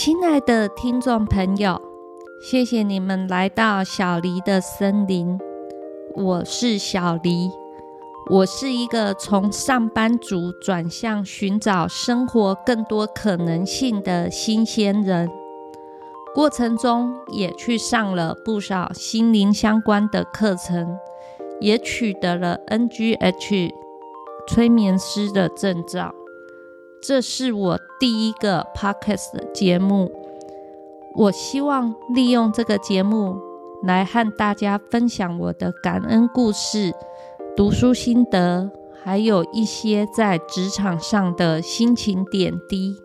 亲爱的听众朋友，谢谢你们来到小黎的森林。我是小黎，我是一个从上班族转向寻找生活更多可能性的新鲜人。过程中也去上了不少心灵相关的课程，也取得了 NGH 催眠师的证照。这是我第一个 podcast 节目，我希望利用这个节目来和大家分享我的感恩故事、读书心得，还有一些在职场上的心情点滴。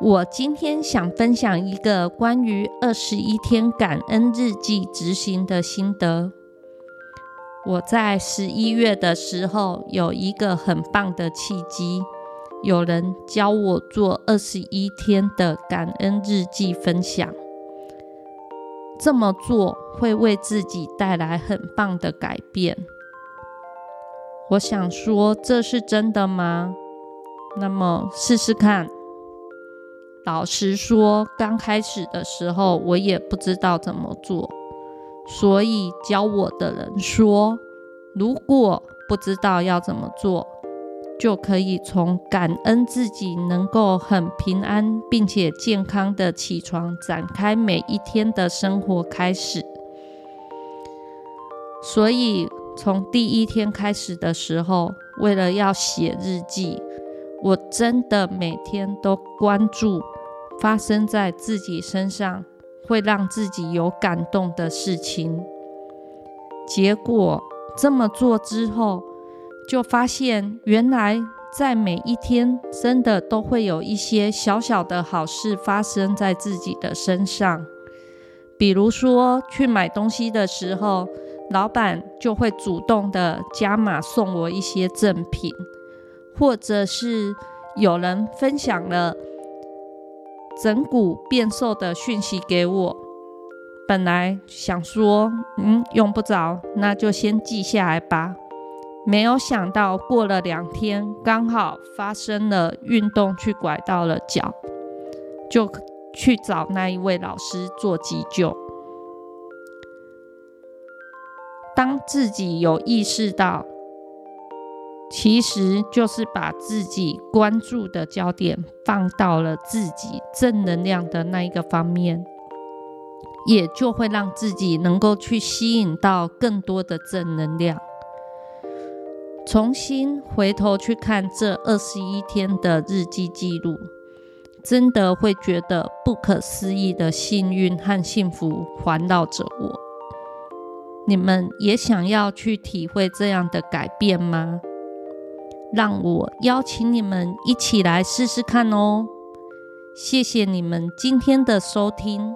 我今天想分享一个关于二十一天感恩日记执行的心得。我在十一月的时候有一个很棒的契机。有人教我做二十一天的感恩日记分享，这么做会为自己带来很棒的改变。我想说，这是真的吗？那么试试看。老实说，刚开始的时候我也不知道怎么做，所以教我的人说，如果不知道要怎么做。就可以从感恩自己能够很平安并且健康的起床，展开每一天的生活开始。所以从第一天开始的时候，为了要写日记，我真的每天都关注发生在自己身上会让自己有感动的事情。结果这么做之后。就发现，原来在每一天，真的都会有一些小小的好事发生在自己的身上。比如说，去买东西的时候，老板就会主动的加码送我一些赠品，或者是有人分享了整骨变瘦的讯息给我。本来想说，嗯，用不着，那就先记下来吧。没有想到，过了两天，刚好发生了运动，去拐到了脚，就去找那一位老师做急救。当自己有意识到，其实就是把自己关注的焦点放到了自己正能量的那一个方面，也就会让自己能够去吸引到更多的正能量。重新回头去看这二十一天的日记记录，真的会觉得不可思议的幸运和幸福环绕着我。你们也想要去体会这样的改变吗？让我邀请你们一起来试试看哦！谢谢你们今天的收听。